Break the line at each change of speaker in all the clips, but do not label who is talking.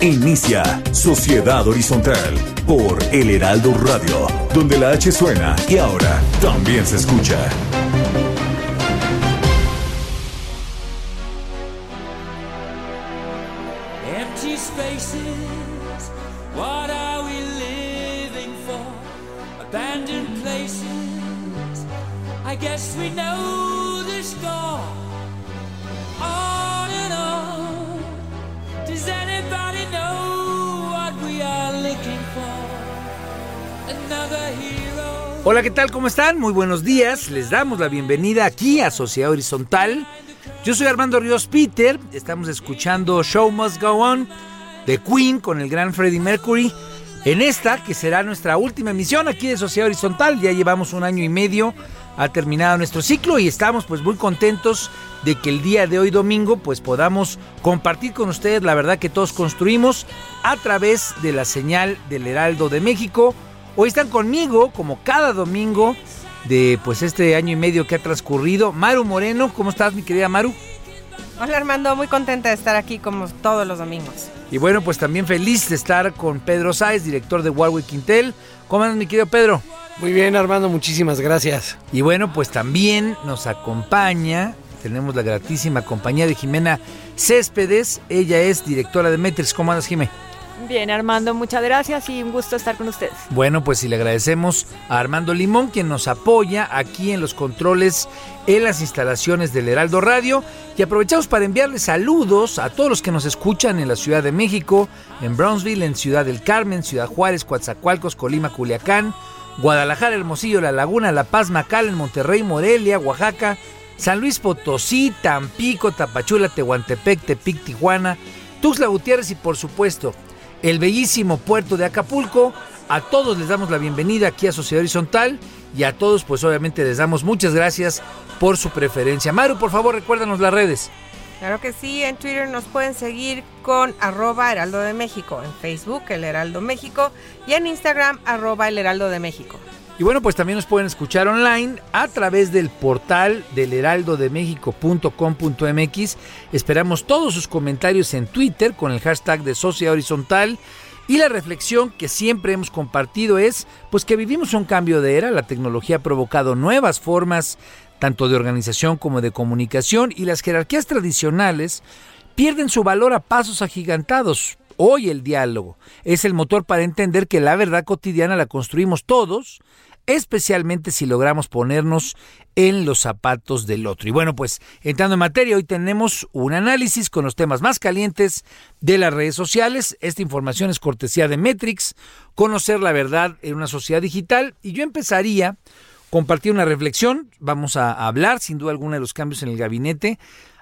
Inicia Sociedad Horizontal por El Heraldo Radio, donde la H suena y ahora también se escucha.
Empty spaces, what are we living for? Abandoned places, I guess we know the score. On
Hola, ¿qué tal? ¿Cómo están? Muy buenos días. Les damos la bienvenida aquí a Sociedad Horizontal. Yo soy Armando Ríos Peter. Estamos escuchando Show Must Go On de Queen con el gran Freddie Mercury. En esta, que será nuestra última emisión aquí de Sociedad Horizontal, ya llevamos un año y medio, ha terminado nuestro ciclo y estamos pues muy contentos de que el día de hoy domingo pues podamos compartir con ustedes la verdad que todos construimos a través de la señal del Heraldo de México. Hoy están conmigo, como cada domingo, de pues este año y medio que ha transcurrido. Maru Moreno, ¿cómo estás mi querida Maru?
Hola Armando, muy contenta de estar aquí como todos los domingos.
Y bueno, pues también feliz de estar con Pedro Sáez, director de Warwick Quintel. ¿Cómo andas mi querido Pedro?
Muy bien Armando, muchísimas gracias.
Y bueno, pues también nos acompaña, tenemos la gratísima compañía de Jimena Céspedes. Ella es directora de Metrix. ¿Cómo andas, Jimé?
Bien, Armando, muchas gracias y un gusto estar con ustedes.
Bueno, pues y le agradecemos a Armando Limón, quien nos apoya aquí en los controles en las instalaciones del Heraldo Radio. Y aprovechamos para enviarles saludos a todos los que nos escuchan en la Ciudad de México, en Brownsville, en Ciudad del Carmen, Ciudad Juárez, Coatzacoalcos, Colima, Culiacán, Guadalajara, Hermosillo, La Laguna, La Paz, Macal, en Monterrey, Morelia, Oaxaca, San Luis Potosí, Tampico, Tapachula, Tehuantepec, Tepic, Tijuana, Tuxtla Gutiérrez y por supuesto el bellísimo puerto de Acapulco. A todos les damos la bienvenida aquí a Sociedad Horizontal y a todos pues obviamente les damos muchas gracias por su preferencia. Maru, por favor recuérdanos las redes.
Claro que sí, en Twitter nos pueden seguir con arroba Heraldo de México, en Facebook El Heraldo México y en Instagram arroba El Heraldo de México.
Y bueno, pues también nos pueden escuchar online a través del portal del heraldodemexico.com.mx. Esperamos todos sus comentarios en Twitter con el hashtag de Sociedad Horizontal. Y la reflexión que siempre hemos compartido es pues que vivimos un cambio de era, la tecnología ha provocado nuevas formas tanto de organización como de comunicación y las jerarquías tradicionales pierden su valor a pasos agigantados. Hoy el diálogo es el motor para entender que la verdad cotidiana la construimos todos especialmente si logramos ponernos en los zapatos del otro. Y bueno, pues entrando en materia, hoy tenemos un análisis con los temas más calientes de las redes sociales. Esta información es cortesía de Metrix, conocer la verdad en una sociedad digital. Y yo empezaría compartir una reflexión. Vamos a hablar sin duda alguna de los cambios en el gabinete.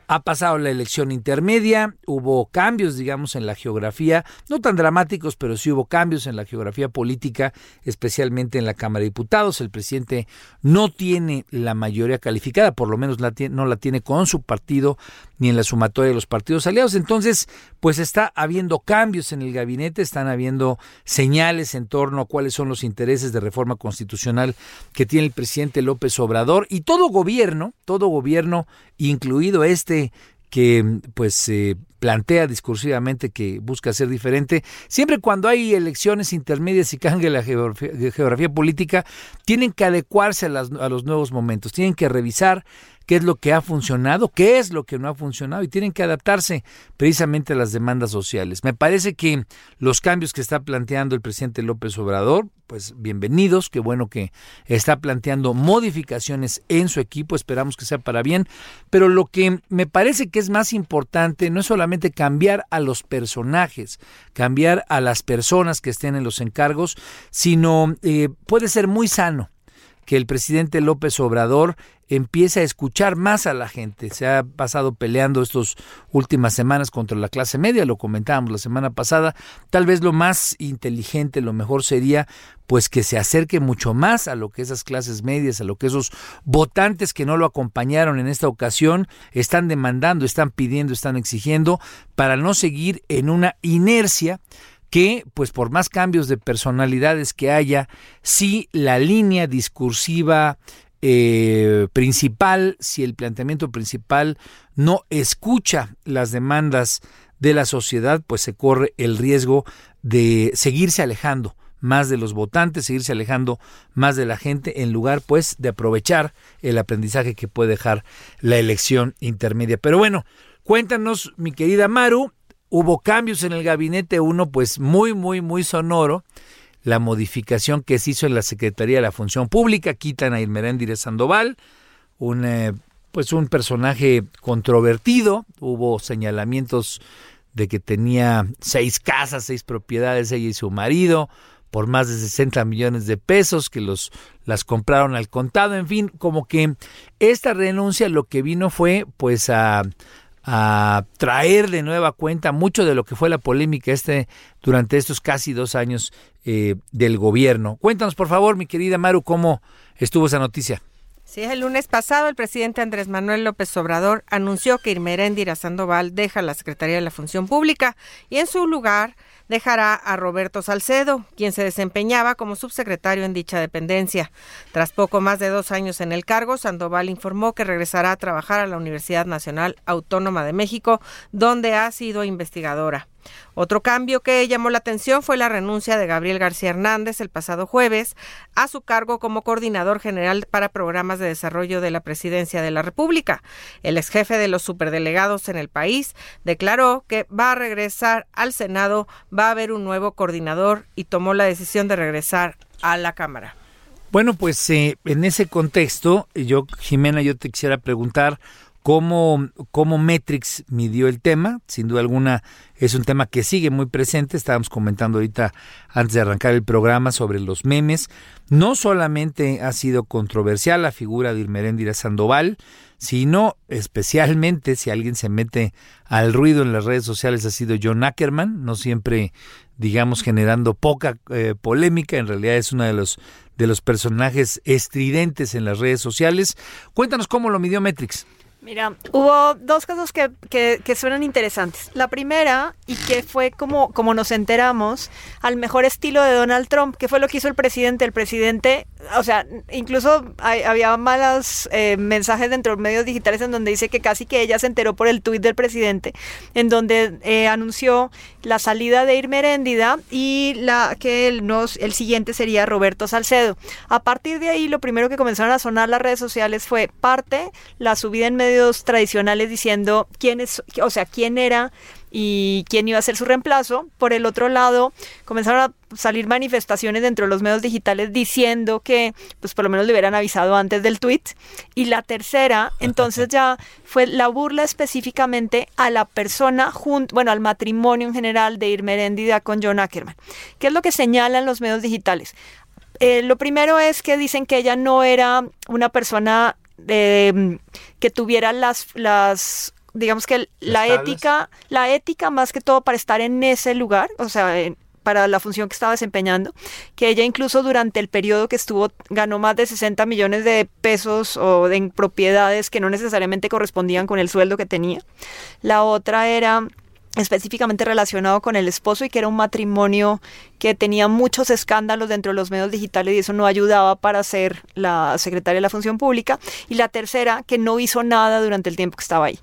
Ha pasado la elección intermedia, hubo cambios, digamos, en la geografía, no tan dramáticos, pero sí hubo cambios en la geografía política, especialmente en la Cámara de Diputados. El presidente no tiene la mayoría calificada, por lo menos no la tiene con su partido ni en la sumatoria de los partidos aliados. Entonces, pues está habiendo cambios en el gabinete, están habiendo señales en torno a cuáles son los intereses de reforma constitucional que tiene el presidente López Obrador y todo gobierno, todo gobierno, incluido este que pues se plantea discursivamente que busca ser diferente, siempre cuando hay elecciones intermedias y cambia la geografía, geografía política, tienen que adecuarse a, las, a los nuevos momentos, tienen que revisar qué es lo que ha funcionado, qué es lo que no ha funcionado y tienen que adaptarse precisamente a las demandas sociales. Me parece que los cambios que está planteando el presidente López Obrador, pues bienvenidos, qué bueno que está planteando modificaciones en su equipo, esperamos que sea para bien, pero lo que me parece que es más importante no es solamente cambiar a los personajes, cambiar a las personas que estén en los encargos, sino eh, puede ser muy sano que el presidente López Obrador empiece a escuchar más a la gente. Se ha pasado peleando estas últimas semanas contra la clase media, lo comentábamos la semana pasada. Tal vez lo más inteligente, lo mejor sería pues que se acerque mucho más a lo que esas clases medias, a lo que esos votantes que no lo acompañaron en esta ocasión están demandando, están pidiendo, están exigiendo para no seguir en una inercia que, pues por más cambios de personalidades que haya, si la línea discursiva eh, principal, si el planteamiento principal no escucha las demandas de la sociedad, pues se corre el riesgo de seguirse alejando más de los votantes, seguirse alejando más de la gente, en lugar pues de aprovechar el aprendizaje que puede dejar la elección intermedia. Pero bueno, cuéntanos, mi querida Maru, hubo cambios en el gabinete, uno pues muy, muy, muy sonoro, la modificación que se hizo en la Secretaría de la Función Pública, quitan a Irmeréndire Sandoval, un, eh, pues un personaje controvertido, hubo señalamientos de que tenía seis casas, seis propiedades, ella y su marido, por más de 60 millones de pesos, que los las compraron al contado, en fin, como que esta renuncia lo que vino fue pues a a traer de nueva cuenta mucho de lo que fue la polémica este durante estos casi dos años eh, del gobierno. Cuéntanos, por favor, mi querida Maru, cómo estuvo esa noticia.
Sí, el lunes pasado el presidente Andrés Manuel López Obrador anunció que Irmeréndira Sandoval deja la Secretaría de la Función Pública y en su lugar dejará a Roberto Salcedo, quien se desempeñaba como subsecretario en dicha dependencia. Tras poco más de dos años en el cargo, Sandoval informó que regresará a trabajar a la Universidad Nacional Autónoma de México, donde ha sido investigadora. Otro cambio que llamó la atención fue la renuncia de Gabriel García Hernández el pasado jueves a su cargo como coordinador general para programas de desarrollo de la Presidencia de la República. El ex jefe de los superdelegados en el país declaró que va a regresar al Senado, va a haber un nuevo coordinador y tomó la decisión de regresar a la Cámara.
Bueno, pues eh, en ese contexto, yo, Jimena, yo te quisiera preguntar, cómo, cómo Metrix midió el tema. Sin duda alguna es un tema que sigue muy presente. Estábamos comentando ahorita antes de arrancar el programa sobre los memes. No solamente ha sido controversial la figura de Irmeréndira Sandoval, sino especialmente si alguien se mete al ruido en las redes sociales ha sido John Ackerman, no siempre digamos generando poca eh, polémica, en realidad es uno de los de los personajes estridentes en las redes sociales. Cuéntanos cómo lo midió Metrix.
Mira, hubo dos cosas que, que, suenan interesantes. La primera, y que fue como, como nos enteramos, al mejor estilo de Donald Trump, que fue lo que hizo el presidente. El presidente, o sea, incluso había malos eh, mensajes dentro de los medios digitales en donde dice que casi que ella se enteró por el tuit del presidente, en donde eh, anunció la salida de Irma Heréndida y la, que el, nos, el siguiente sería Roberto Salcedo. A partir de ahí, lo primero que comenzaron a sonar las redes sociales fue parte, la subida en tradicionales diciendo quién es, o sea, quién era y quién iba a ser su reemplazo. Por el otro lado, comenzaron a salir manifestaciones dentro de los medios digitales diciendo que, pues por lo menos le hubieran avisado antes del tweet. Y la tercera, entonces ya fue la burla específicamente a la persona, junto, bueno, al matrimonio en general de Irma Heréndida con John Ackerman. ¿Qué es lo que señalan los medios digitales? Eh, lo primero es que dicen que ella no era una persona de, que tuviera las, las digamos que la ética, la ética más que todo para estar en ese lugar, o sea, para la función que estaba desempeñando, que ella incluso durante el periodo que estuvo ganó más de 60 millones de pesos o en propiedades que no necesariamente correspondían con el sueldo que tenía. La otra era específicamente relacionado con el esposo y que era un matrimonio que tenía muchos escándalos dentro de los medios digitales y eso no ayudaba para ser la secretaria de la función pública. Y la tercera, que no hizo nada durante el tiempo que estaba ahí.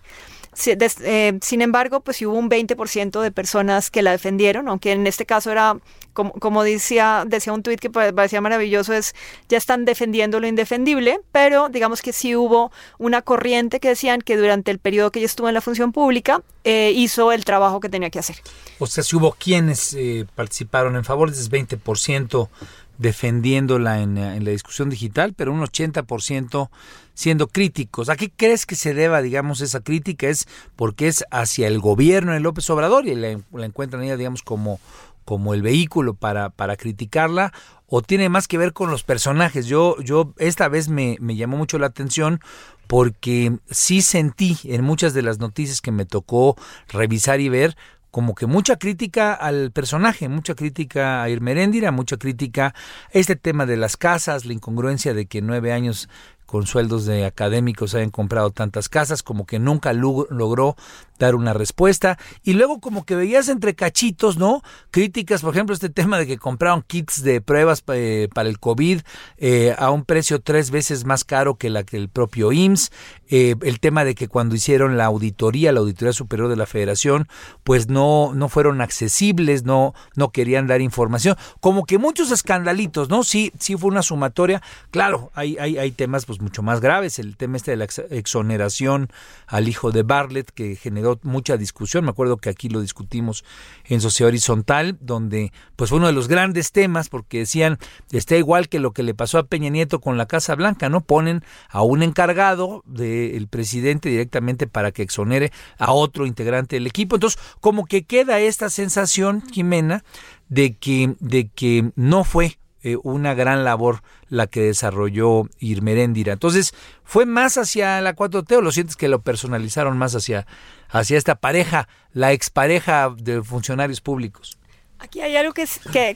Eh, sin embargo, pues hubo un 20% de personas que la defendieron, aunque en este caso era, como, como decía, decía un tuit que pa- parecía maravilloso, es ya están defendiendo lo indefendible, pero digamos que sí hubo una corriente que decían que durante el periodo que ella estuvo en la función pública eh, hizo el trabajo que tenía que hacer.
O sea, si hubo quienes eh, participaron en favor de ese 20% defendiéndola en, en la discusión digital, pero un 80% siendo críticos. ¿A qué crees que se deba, digamos, esa crítica? ¿Es porque es hacia el gobierno de López Obrador y la, encuentran ella, digamos, como, como el vehículo para, para criticarla? ¿O tiene más que ver con los personajes? Yo, yo esta vez me, me llamó mucho la atención porque sí sentí en muchas de las noticias que me tocó revisar y ver como que mucha crítica al personaje, mucha crítica a Irmeréndira, mucha crítica a este tema de las casas, la incongruencia de que nueve años con sueldos de académicos hayan comprado tantas casas, como que nunca logró dar una respuesta. Y luego como que veías entre cachitos, ¿no? Críticas, por ejemplo, este tema de que compraron kits de pruebas eh, para el COVID eh, a un precio tres veces más caro que la que el propio IMSS. Eh, el tema de que cuando hicieron la auditoría, la auditoría superior de la Federación, pues no, no fueron accesibles, no, no querían dar información. Como que muchos escandalitos, ¿no? Sí, sí fue una sumatoria. Claro, hay, hay, hay temas pues mucho más graves. El tema este de la ex- exoneración al hijo de Bartlett, que generó mucha discusión. Me acuerdo que aquí lo discutimos en Sociedad Horizontal, donde pues fue uno de los grandes temas, porque decían, está igual que lo que le pasó a Peña Nieto con la Casa Blanca, ¿no? Ponen a un encargado del presidente directamente para que exonere a otro integrante del equipo. Entonces, como que queda esta sensación, Jimena, de que, de que no fue eh, una gran labor la que desarrolló Irmeréndira. Entonces, ¿fue más hacia la 4T o lo sientes que lo personalizaron más hacia, hacia esta pareja, la expareja de funcionarios públicos?
Aquí hay algo que,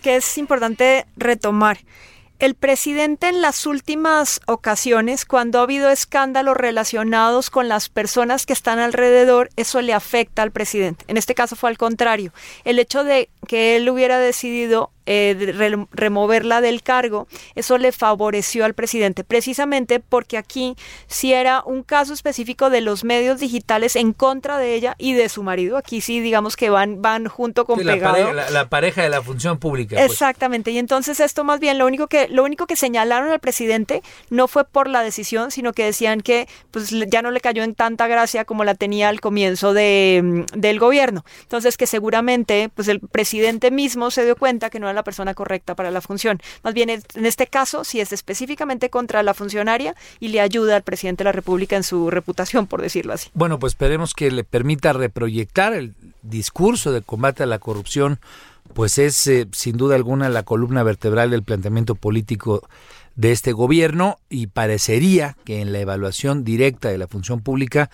que es importante retomar. El presidente en las últimas ocasiones, cuando ha habido escándalos relacionados con las personas que están alrededor, eso le afecta al presidente. En este caso fue al contrario. El hecho de que él hubiera decidido eh, re- removerla del cargo, eso le favoreció al presidente, precisamente porque aquí sí era un caso específico de los medios digitales en contra de ella y de su marido. Aquí sí, digamos que van, van junto con
Sí, la, pareja, la- la pareja de la función pública. pues.
Exactamente, y entonces esto más bien lo único que lo único que señalaron al presidente no fue por la decisión, sino que decían que pues ya no le cayó en tanta gracia como la tenía al comienzo de, mm, del gobierno. Entonces que seguramente pues el presidente mismo se dio cuenta que no era la persona correcta para la función. Más bien en este caso sí es específicamente contra la funcionaria y le ayuda al presidente de la República en su reputación, por decirlo así.
Bueno, pues esperemos que le permita reproyectar el discurso de combate a la corrupción, pues es eh, sin duda alguna la columna vertebral del planteamiento político de este gobierno y parecería que en la evaluación directa de la función pública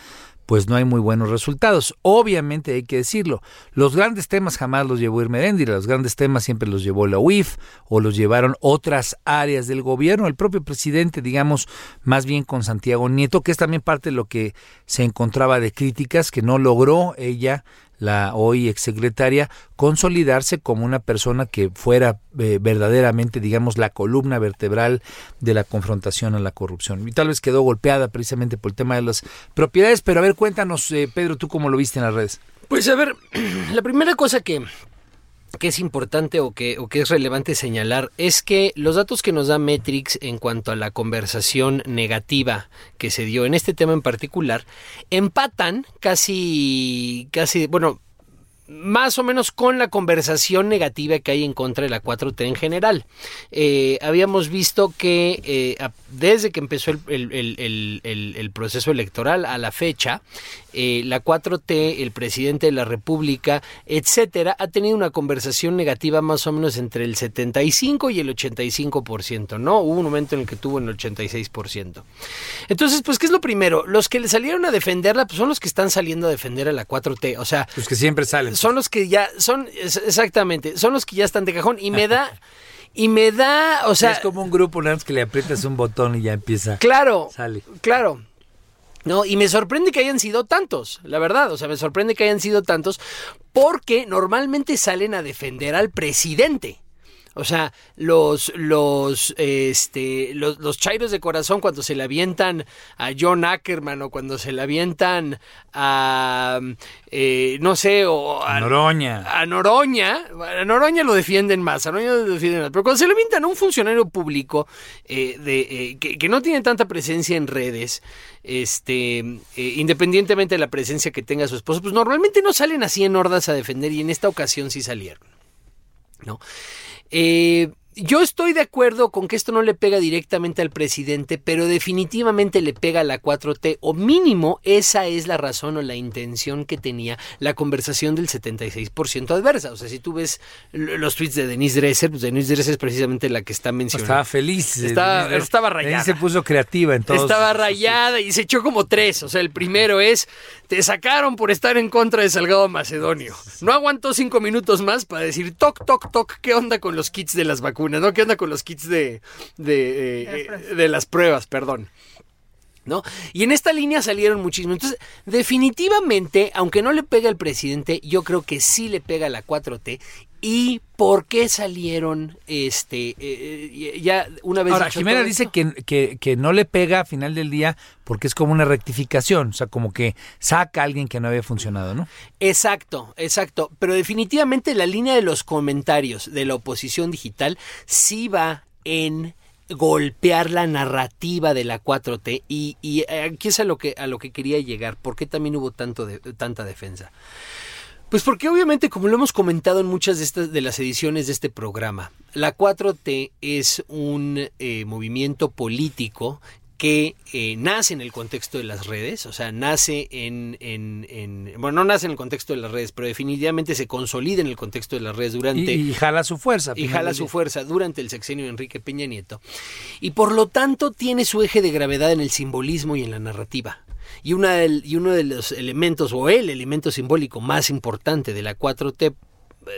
pues no hay muy buenos resultados. Obviamente hay que decirlo, los grandes temas jamás los llevó Irmeréndira, los grandes temas siempre los llevó la UIF o los llevaron otras áreas del gobierno, el propio presidente, digamos, más bien con Santiago Nieto, que es también parte de lo que se encontraba de críticas, que no logró ella la hoy exsecretaria, consolidarse como una persona que fuera eh, verdaderamente, digamos, la columna vertebral de la confrontación a la corrupción. Y tal vez quedó golpeada precisamente por el tema de las propiedades, pero a ver, cuéntanos, eh, Pedro, tú cómo lo viste en las redes.
Pues a ver, la primera cosa que, que es importante o que, o que es relevante señalar es que los datos que nos da Metrix en cuanto a la conversación negativa que se dio en este tema en particular empatan casi, casi, bueno, más o menos con la conversación negativa que hay en contra de la 4T en general. Eh, habíamos visto que eh, desde que empezó el proceso electoral a la fecha, eh, la 4T, el presidente de la República, etcétera, ha tenido una conversación negativa más o menos entre el 75 y el 85%, ¿no? Hubo un momento en el que tuvo el 86%. Entonces, pues, ¿qué es lo primero? Los que le salieron a defenderla, pues son los que están saliendo a defender a la 4T. O sea,
Los que siempre salen.
Son los que ya, son, exactamente, son los que ya están de cajón. Y me da, y me da, o sea,
es como un grupo nada más que le aprietas un botón y ya empieza.
claro,
Sale.
claro. No, y me sorprende que hayan sido tantos, la verdad, o sea, me sorprende que hayan sido tantos, porque normalmente salen a defender al presidente. O sea, los, los, este, los, los chairos de corazón cuando se le avientan a John Ackerman o cuando se le avientan a, eh, no sé, o a
Noroña.
A Noroña, a Noroña lo defienden más, a Noroña lo defienden más. Pero cuando se le avientan a un funcionario público eh, de, eh, que, que no tiene tanta presencia en redes, este, eh, independientemente de la presencia que tenga su esposo, pues normalmente no salen así en hordas a defender y en esta ocasión sí salieron. ¿no? Eh, yo estoy de acuerdo con que esto no le pega directamente al presidente, pero definitivamente le pega a la 4T, o mínimo esa es la razón o la intención que tenía la conversación del 76% adversa. O sea, si tú ves los tweets de Denise Dresser, pues Denise Dresser es precisamente la que está mencionando.
Estaba feliz.
Estaba-
Denise.
estaba
Denise
rayada.
se puso creativa en todo.
Estaba rayada y se echó como tres. O sea, el primero es, te sacaron por estar en contra de Salgado Macedonio. No aguantó cinco minutos más para decir, toc, toc, toc, ¿qué onda con los kits de las vacunas? ¿No? ¿Qué onda con los kits de, de, eh, eh, de las pruebas? Perdón. ¿No? Y en esta línea salieron muchísimos. Entonces, definitivamente, aunque no le pega al presidente, yo creo que sí le pega a la 4T. ¿Y por qué salieron, este, eh, ya una vez
Ahora, Jimena
todo
dice que, que, que no le pega a final del día porque es como una rectificación, o sea, como que saca a alguien que no había funcionado, ¿no?
Exacto, exacto. Pero definitivamente la línea de los comentarios de la oposición digital sí va en golpear la narrativa de la 4T y, y aquí es a lo que a lo que quería llegar. ¿Por qué también hubo tanto de, tanta defensa? Pues porque obviamente, como lo hemos comentado en muchas de estas de las ediciones de este programa, la 4T es un eh, movimiento político que eh, nace en el contexto de las redes, o sea, nace en, en, en- bueno, no nace en el contexto de las redes, pero definitivamente se consolida en el contexto de las redes
Y,
durante
y jala su fuerza.
y jala su fuerza durante el sexenio de Enrique Peña Nieto. Y por lo tanto tiene su eje de gravedad en el simbolismo y en la narrativa. Y, una y uno de los elementos, o el elemento simbólico más importante de la 4T,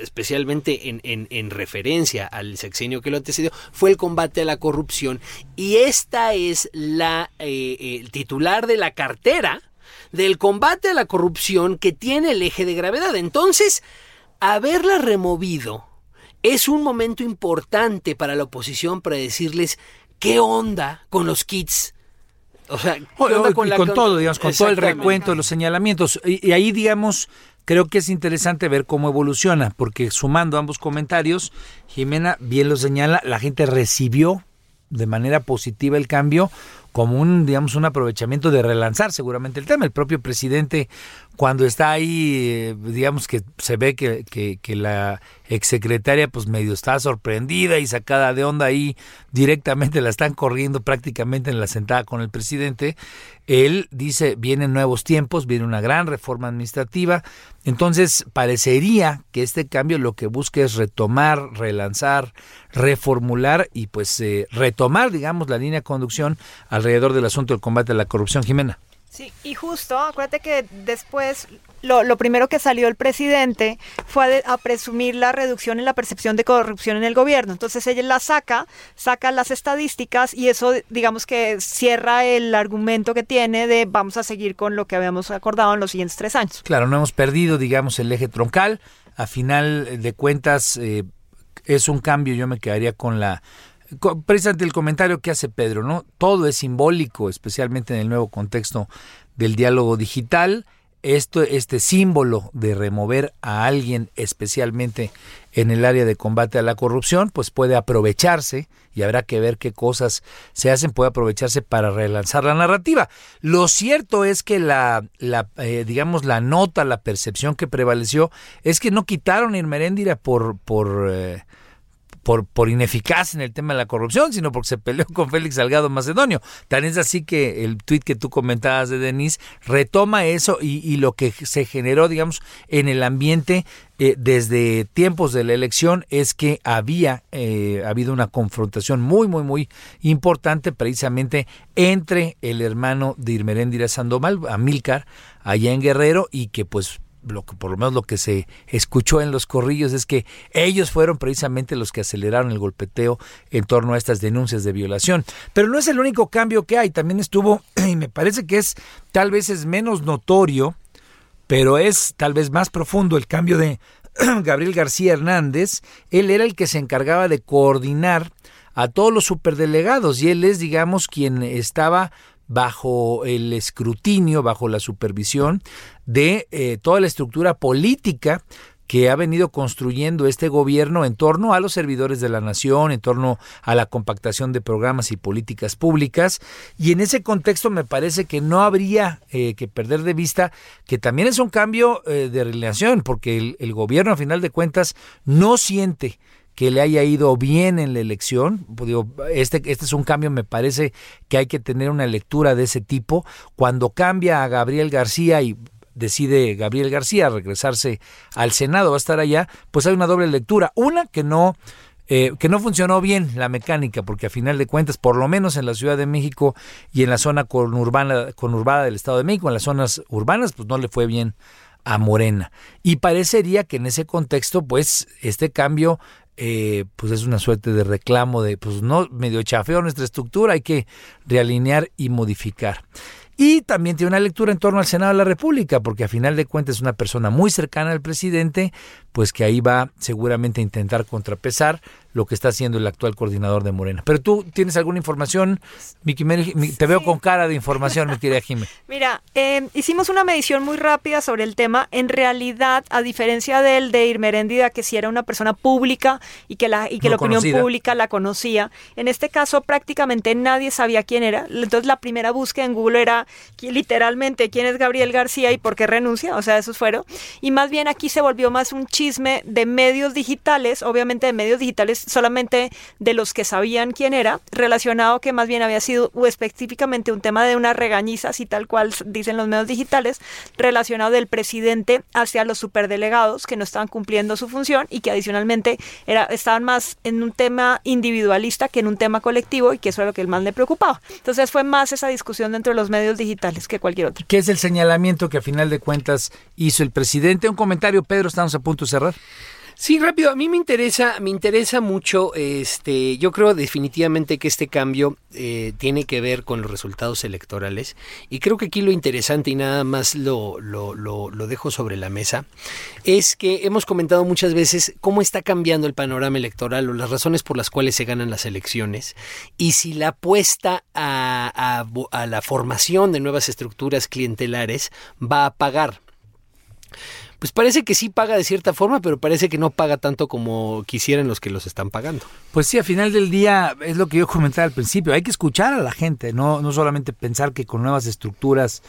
especialmente en, en- en referencia al sexenio que lo antecedió, fue el combate a la corrupción. Y esta es la eh, eh, el titular de la cartera del combate a la corrupción que tiene el eje de gravedad. Entonces, haberla removido es un momento importante para la oposición para decirles qué onda con los kits. O sea, ¿qué
O-
onda
o- y con todo, digamos, con todo el recuento de los señalamientos. Y, y ahí, digamos, creo que es interesante ver cómo evoluciona, porque sumando ambos comentarios, Jimena bien lo señala, la gente recibió de manera positiva el cambio como un, digamos, un aprovechamiento de relanzar seguramente el tema. El propio presidente, cuando está ahí, digamos que se ve que, que, que la exsecretaria pues medio está sorprendida y sacada de onda ahí, directamente la están corriendo prácticamente en la sentada con el presidente. Él dice, vienen nuevos tiempos, viene una gran reforma administrativa. Entonces, parecería que este cambio lo que busca es retomar, relanzar, reformular y pues eh, retomar, digamos, la línea de conducción alrededor del asunto del combate a la corrupción, Jimena.
Sí, y justo, acuérdate que después lo, lo primero que salió el presidente fue a, de- a presumir la reducción en la percepción de corrupción en el gobierno. Entonces ella la saca, saca las estadísticas y eso digamos que cierra el argumento que tiene de vamos a seguir con lo que habíamos acordado en los siguientes tres años.
Claro, no hemos perdido, digamos, el eje troncal. A final de cuentas, eh, es un cambio. Yo me quedaría con la. Precisamente el comentario que hace Pedro, ¿no? Todo es simbólico, especialmente en el nuevo contexto del diálogo digital. Esto, este símbolo de remover a alguien, especialmente en el área de combate a la corrupción, pues puede aprovecharse y habrá que ver qué cosas se hacen, puede aprovecharse para relanzar la narrativa. Lo cierto es que la, la eh, digamos, la nota, la percepción que prevaleció es que no quitaron a Irmeréndira por, por, eh, por, por ineficaz en el tema de la corrupción, sino porque se peleó con Félix Salgado Macedonio. Tan es así que el tuit que tú comentabas de Denise retoma eso y, y lo que se generó, digamos, en el ambiente eh, desde tiempos de la elección es que había eh, habido una confrontación muy, muy, muy importante precisamente entre el hermano de Irmeréndira Sandoval, Amílcar, allá en Guerrero, y que pues lo que por lo menos lo que se escuchó en los corrillos es que ellos fueron precisamente los que aceleraron el golpeteo en torno a estas denuncias de violación. Pero no es el único cambio que hay, también estuvo, y me parece que es tal vez es menos notorio, pero es tal vez más profundo el cambio de Gabriel García Hernández, él era el que se encargaba de coordinar a todos los superdelegados y él es, digamos, quien estaba bajo el escrutinio, bajo la supervisión de eh, toda la estructura política que ha venido construyendo este gobierno en torno a los servidores de la nación, en torno a la compactación de programas y políticas públicas. Y en ese contexto me parece que no habría eh, que perder de vista que también es un cambio eh, de relación, porque el, gobierno a final de cuentas no siente que le haya ido bien en la elección. Este, este es un cambio, me parece que hay que tener una lectura de ese tipo. Cuando cambia a Gabriel García y decide Gabriel García regresarse al Senado, va a estar allá, pues hay una doble lectura. Una que no... Eh, que no funcionó bien la mecánica, porque a final de cuentas, por lo menos en la Ciudad de México y en la zona conurbana, conurbada del Estado de México, en las zonas urbanas, pues no le fue bien a Morena. Y parecería que en ese contexto, pues, este cambio eh, pues es una suerte de reclamo de, pues no, medio chafeo nuestra estructura, hay que realinear y modificar. Y también tiene una lectura en torno al Senado de la República, porque a final de cuentas es una persona muy cercana al presidente, pues que ahí va seguramente a intentar contrapesar lo que está haciendo el actual coordinador de Morena. Pero tú tienes alguna información, Miki, te veo con cara de información, mi querida Jiménez.
Mira, eh, hicimos una medición muy rápida sobre el tema. En realidad, a diferencia del de Irmeréndida, que si era una persona pública y que la, y que la opinión pública la conocía, en este caso prácticamente nadie sabía quién era. Entonces la primera búsqueda en Google era literalmente quién es Gabriel García y por qué renuncia, o sea, esos fueron. Y más bien aquí se volvió más un chisme de medios digitales, obviamente de medios digitales solamente de los que sabían quién era, relacionado que más bien había sido específicamente un tema de una regañiza, así tal cual dicen los medios digitales, relacionado del presidente hacia los superdelegados que no estaban cumpliendo su función y que adicionalmente era, estaban más en un tema individualista que en un tema colectivo y que eso era lo que el más le preocupaba. Entonces fue más esa discusión dentro de los medios digitales que cualquier otro.
¿Qué es el señalamiento que a final de cuentas hizo el presidente? Un comentario, Pedro, estamos a punto de cerrar.
Sí, rápido, a mí me interesa, me interesa mucho, este, yo creo definitivamente que este cambio eh, tiene que ver con los resultados electorales y creo que aquí lo interesante y nada más lo, lo, lo, dejo sobre la mesa es que hemos comentado muchas veces cómo está cambiando el panorama electoral o las razones por las cuales se ganan las elecciones y si la apuesta a, a la formación de nuevas estructuras clientelares va a pagar pues parece que sí paga de cierta forma, pero parece que no paga tanto como quisieran los que los están pagando.
Pues sí, a final del día es lo que yo comentaba al principio, hay que escuchar a la gente, no, no solamente pensar que con nuevas estructuras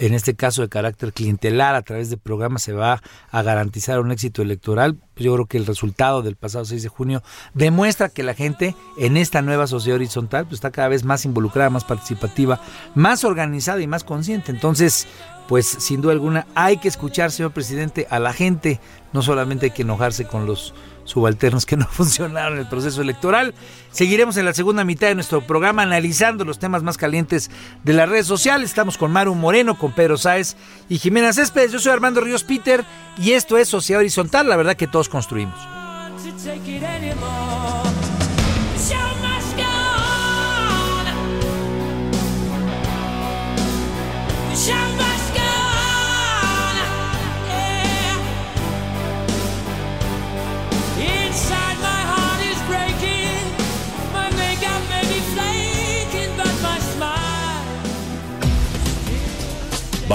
en este caso de carácter clientelar a través de programas se va a garantizar un éxito electoral. Yo creo que el resultado del pasado 6 de junio demuestra que la gente en esta nueva sociedad horizontal pues, está cada vez más involucrada, más participativa, más organizada y más consciente. Entonces, pues sin duda alguna hay que escuchar, señor presidente, a la gente, no solamente hay que enojarse con los subalternos que no funcionaron en el proceso electoral. Seguiremos en la segunda mitad de nuestro programa analizando los temas más calientes de las redes sociales. Estamos con Maru Moreno, con Pedro Sáez y Jimena Céspedes. Yo soy Armando Ríos Peter y esto es Sociedad Horizontal, la verdad que todos construimos.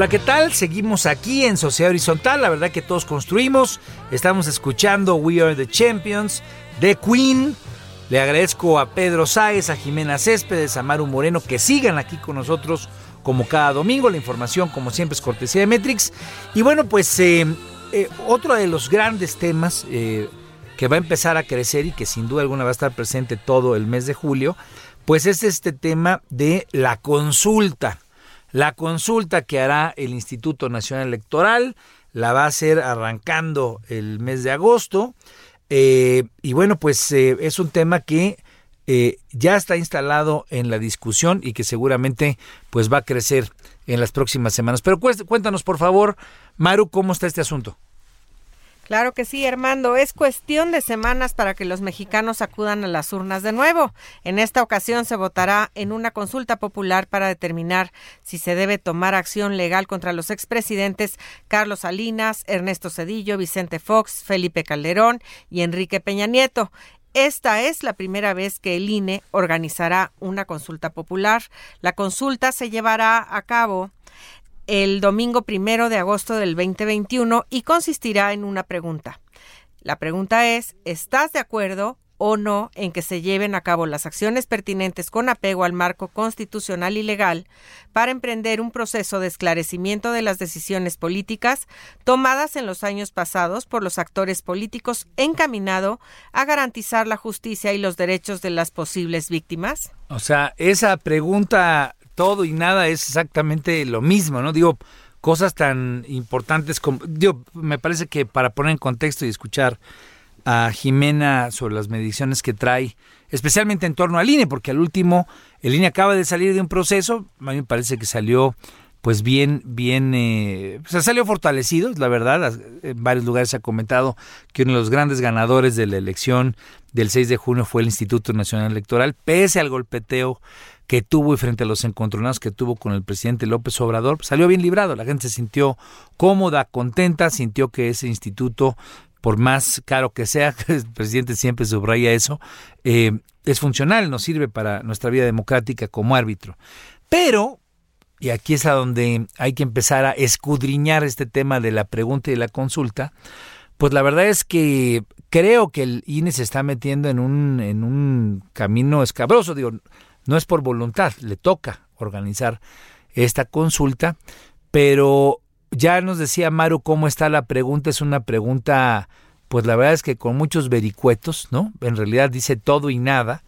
Hola, ¿qué tal? Seguimos aquí en Sociedad Horizontal, la verdad que todos construimos. Estamos escuchando We Are the Champions de Queen. Le agradezco a Pedro Sáez, a Jimena Céspedes, a Maru Moreno que sigan aquí con nosotros como cada domingo. La información, como siempre, es cortesía de Metrix. Y bueno, pues eh, eh, otro de los grandes temas eh, que va a empezar a crecer y que sin duda alguna va a estar presente todo el mes de julio, pues es este tema de la consulta. La consulta que hará el Instituto Nacional Electoral la va a hacer arrancando el mes de agosto. Eh, y bueno, pues eh, es un tema que eh, ya está instalado en la discusión y que seguramente pues va a crecer en las próximas semanas. Pero cuéntanos por favor, Maru, cómo está este asunto.
Claro que sí, Armando. Es cuestión de semanas para que los mexicanos acudan a las urnas de nuevo. En esta ocasión se votará en una consulta popular para determinar si se debe tomar acción legal contra los expresidentes Carlos Salinas, Ernesto Cedillo, Vicente Fox, Felipe Calderón y Enrique Peña Nieto. Esta es la primera vez que el INE organizará una consulta popular. La consulta se llevará a cabo el domingo primero de agosto del 2021 y consistirá en una pregunta. La pregunta es, ¿estás de acuerdo o no en que se lleven a cabo las acciones pertinentes con apego al marco constitucional y legal para emprender un proceso de esclarecimiento de las decisiones políticas tomadas en los años pasados por los actores políticos encaminado a garantizar la justicia y los derechos de las posibles víctimas?
O sea, esa pregunta todo y nada es exactamente lo mismo, ¿no? Digo, cosas tan importantes como, digo, me parece que para poner en contexto y escuchar a Jimena sobre las mediciones que trae, especialmente en torno al INE, porque al último, el INE acaba de salir de un proceso, a mí me parece que salió pues bien, bien, eh, se salió fortalecido, la verdad. En varios lugares se ha comentado que uno de los grandes ganadores de la elección del 6 de junio fue el Instituto Nacional Electoral, pese al golpeteo que tuvo y frente a los encontronados que tuvo con el presidente López Obrador, pues, salió bien librado. La gente se sintió cómoda, contenta, sintió que ese instituto, por más caro que sea, el presidente siempre subraya eso, eh, es funcional, nos sirve para nuestra vida democrática como árbitro. Pero, y aquí es a donde hay que empezar a escudriñar este tema de la pregunta y la consulta, pues la verdad es que creo que el INE se está metiendo en un, en un camino escabroso. Digo, no es por voluntad, le toca organizar esta consulta, pero ya nos decía Maru cómo está la pregunta, es una pregunta, pues la verdad es que con muchos vericuetos, ¿no? En realidad dice todo y nada.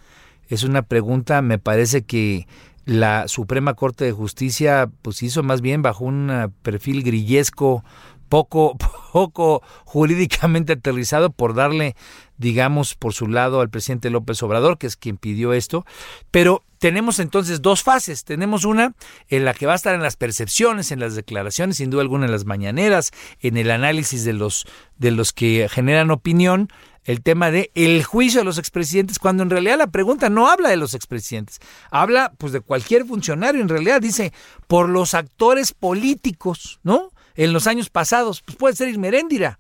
Es una pregunta, me parece que la Suprema Corte de Justicia pues hizo más bien bajo un perfil grillesco poco, poco jurídicamente aterrizado por darle, digamos, por su lado al presidente López Obrador, que es quien pidió esto. Pero tenemos entonces dos fases. Tenemos una en la que va a estar en las percepciones, en las declaraciones, sin duda alguna en las mañaneras, en el análisis de los, de los que generan opinión, el tema de el juicio de los expresidentes, cuando en realidad la pregunta no habla de los expresidentes, habla pues de cualquier funcionario, en realidad dice por los actores políticos, ¿no? En los años pasados. Pues puede ser Ismeréndira.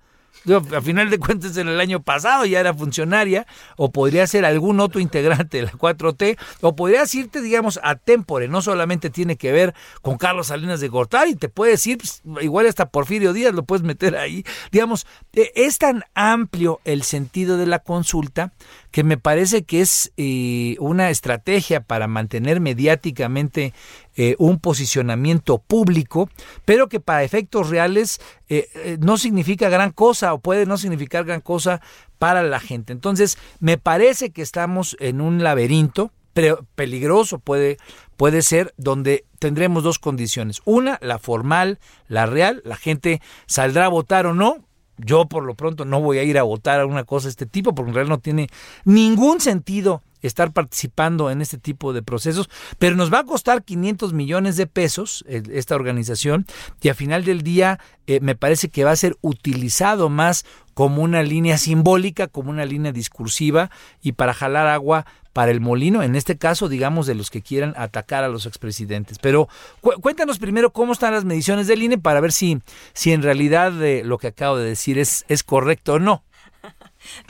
A final de cuentas, en el año pasado ya era funcionaria, o podría ser algún otro integrante de la 4T, o podrías irte, digamos, a tempore. No solamente tiene que ver con Carlos Salinas de Gortari, te puedes ir, pues, igual hasta Porfirio Díaz lo puedes meter ahí. Digamos, eh, es tan amplio el sentido de la consulta que me parece que es eh, una estrategia para mantener mediáticamente eh, un posicionamiento público, pero que para efectos reales eh, no significa gran cosa o puede no significar gran cosa para la gente. Entonces, me parece que estamos en un laberinto, pero peligroso puede, puede ser, donde tendremos dos condiciones. Una, la formal, la real, la gente saldrá a votar o no, yo por lo pronto no voy a ir a votar a una cosa de este tipo porque en realidad no tiene ningún sentido estar participando en este tipo de procesos, pero nos va a costar 500 millones de pesos esta organización y a final del día eh, me parece que va a ser utilizado más como una línea simbólica, como una línea discursiva y para jalar agua para el molino, en este caso, digamos, de los que quieran atacar a los expresidentes. Pero cuéntanos primero cómo están las mediciones del INE para ver si, si en realidad eh, lo que acabo de decir es, es correcto o no.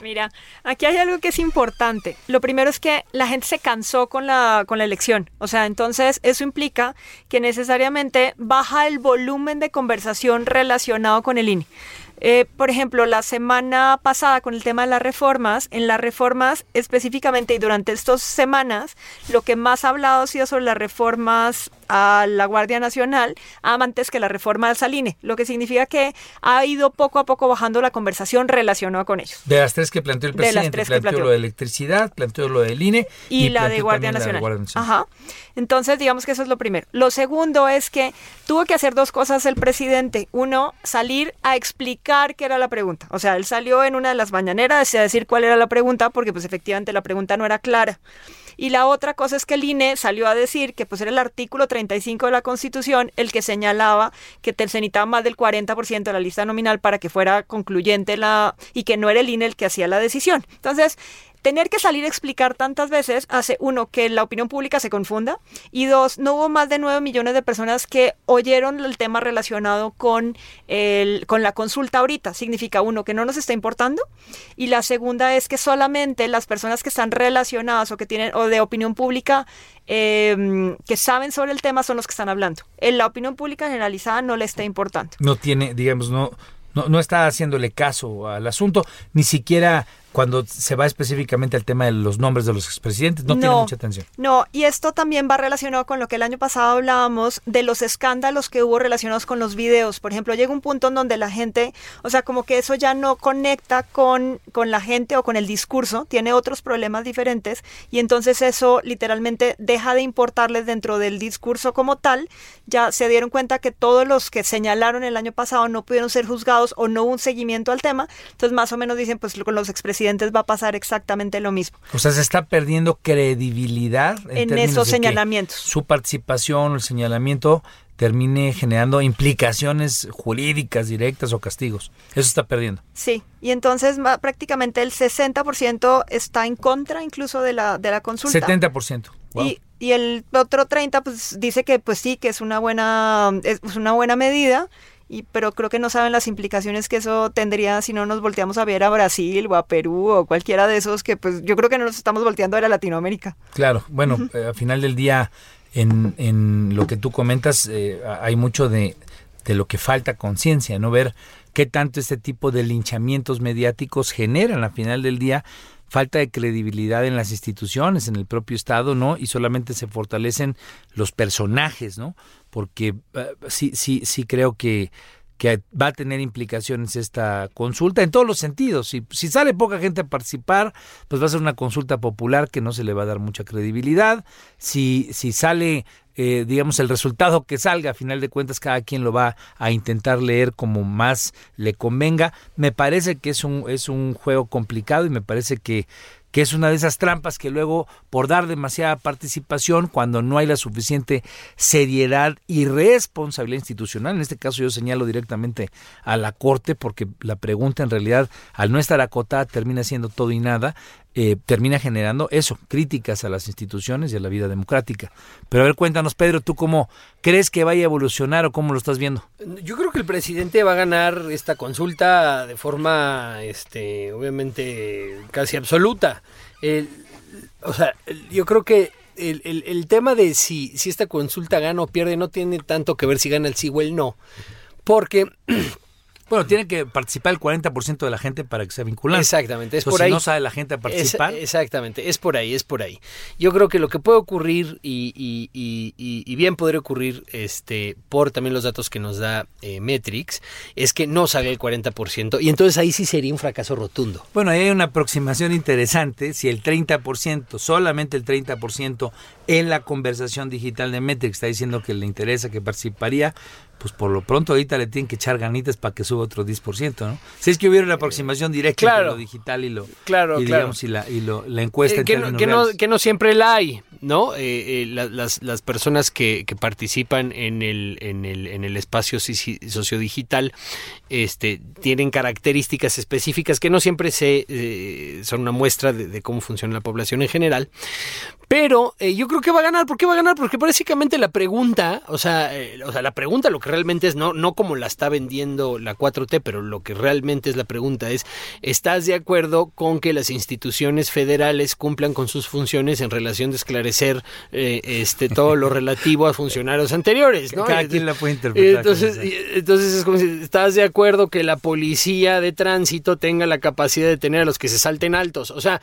Mira, aquí hay algo que es importante. Lo primero es que la gente se cansó con la, con la elección. O sea, entonces eso implica que necesariamente baja el volumen de conversación relacionado con el INE. Eh, por ejemplo, la semana pasada con el tema de las reformas, en las reformas específicamente y durante estas semanas, lo que más ha hablado ha sido sobre las reformas a la Guardia Nacional antes que la reforma al Saline, lo que significa que ha ido poco a poco bajando la conversación relacionada con ellos.
De las tres que planteó el
De las
presidente,
tres que
planteó,
planteó.
lo de electricidad, planteó lo del INE
y, la de
planteó
Guardia
también la de
Nacional.
Guardia Nacional.
Ajá. Entonces, digamos que eso es lo primero. Lo segundo es que tuvo que hacer dos cosas el presidente. Uno, salir a explicar qué era la pregunta. O sea, él salió en una de las mañaneras a decir cuál era la pregunta porque pues efectivamente la pregunta no era clara. Y la otra cosa es que el INE salió a decir que pues era el artículo 35 de la Constitución el que señalaba que te- se más del 40% de la lista nominal para que fuera concluyente la y que no era el INE el que hacía la decisión. Entonces, tener que salir a explicar tantas veces hace uno que la opinión pública se confunda y dos no hubo más de 9 millones de personas que oyeron el tema relacionado con el con la consulta ahorita. Significa uno que no nos está importando y la segunda es que solamente las personas que están relacionadas o que tienen o de opinión pública eh, que saben sobre el tema son los que están hablando. En la opinión pública generalizada no le está importando.
No tiene, digamos, no, no, no está haciéndole caso al asunto, ni siquiera cuando se va específicamente al tema de los nombres de los expresidentes, no, tiene mucha atención.
No, y esto también va relacionado con lo que el año pasado hablábamos de los escándalos que hubo relacionados con los videos. Por ejemplo, llega un punto en donde la gente, o sea, como que eso ya no conecta con, con la gente o con el discurso, tiene otros problemas diferentes y entonces eso literalmente deja de importarles dentro del discurso como tal. Ya se dieron cuenta que todos los que señalaron el año pasado no pudieron ser juzgados o no hubo un seguimiento al tema. Entonces, más o menos dicen, pues con los expresidentes va a pasar exactamente lo mismo.
O sea, se está perdiendo credibilidad en,
esos señalamientos.
Su participación el señalamiento termine generando implicaciones jurídicas directas o castigos. Eso está perdiendo.
Sí, y entonces prácticamente el 60% está en contra incluso de la, de la consulta.
70%. Wow.
Y, y el otro 30 pues dice que pues sí, que es una buena, es es una buena medida, y, pero creo que no saben las implicaciones que eso tendría si no nos volteamos a ver a Brasil o a Perú o cualquiera de esos que pues yo creo que no nos estamos volteando a ver a Latinoamérica.
Claro, bueno, eh, al final del día, en, en lo que tú comentas, eh, hay mucho de, de lo que falta conciencia, ¿no? Ver qué tanto este tipo de linchamientos mediáticos generan al final del día falta de credibilidad en las instituciones, en el propio Estado, ¿no? Y solamente se fortalecen los personajes, ¿no? Porque eh, sí, sí, sí creo que, que va a tener implicaciones esta consulta en todos los sentidos. Si, si sale poca gente a participar, pues va a ser una consulta popular que no se le va a dar mucha credibilidad. Si, si sale, eh, digamos, el resultado que salga, a final de cuentas, cada quien lo va a intentar leer como más le convenga. Me parece que es un, es un juego complicado y me parece que que es una de esas trampas que luego, por dar demasiada participación, cuando no hay la suficiente seriedad y responsabilidad institucional, en este caso yo señalo directamente a la Corte, porque la pregunta en realidad, al no estar acotada, termina siendo todo y nada, eh, termina generando eso, críticas a las instituciones y a la vida democrática. Pero a ver, cuéntanos, Pedro, ¿tú cómo crees que vaya a evolucionar o cómo lo estás viendo?
Yo creo que el presidente va a ganar esta consulta de forma, este, obviamente, casi absoluta. O sea, yo creo que el tema de si, si esta consulta gana o pierde no tiene tanto que ver si gana el sí o el no. Porque
Bueno, tiene que participar el 40% de la gente para que sea vinculante.
Exactamente, es
Entonces,
por
si
ahí.
no sabe la gente a participar,
Es- exactamente, es por ahí, es por ahí. Yo creo que lo que puede ocurrir y, y- y- y- y bien podría ocurrir, este, por también los datos que nos da eh, Metrix, es que no salga el 40% y entonces ahí sí sería un fracaso rotundo.
Bueno, ahí hay una aproximación interesante. Si el 30%, solamente el 30% en la conversación digital de Metrix está diciendo que le interesa, que participaría, pues por lo pronto ahorita le tienen que echar ganitas para que suba otro 10%, ¿no? Si es que hubiera una aproximación directa
Claro.
entre lo digital y lo
Claro,
y
claro.
digamos y la y lo, la encuesta
Eh,
en
que, no, que, no, que no siempre la hay, ¿no? Eh, eh, la- las, las personas que, que participan en el, en el, en el espacio soci- sociodigital este, tienen características específicas que no siempre se, eh, son una muestra de, de cómo funciona la población en general. Pero eh, yo creo que va a ganar. ¿Por qué va a ganar? Porque básicamente la pregunta, o sea, eh, o sea, la pregunta lo que realmente es, no, no como la está vendiendo la 4T, pero lo que realmente es la pregunta es, ¿estás de acuerdo con que las instituciones federales cumplan con sus funciones en relación de esclarecer eh, este todo lo relativo a funcionarios anteriores, ¿no?
Cada quien la puede interpretar.
Entonces, entonces es como si estás de acuerdo que la policía de tránsito tenga la capacidad de tener a los que se salten altos. O sea,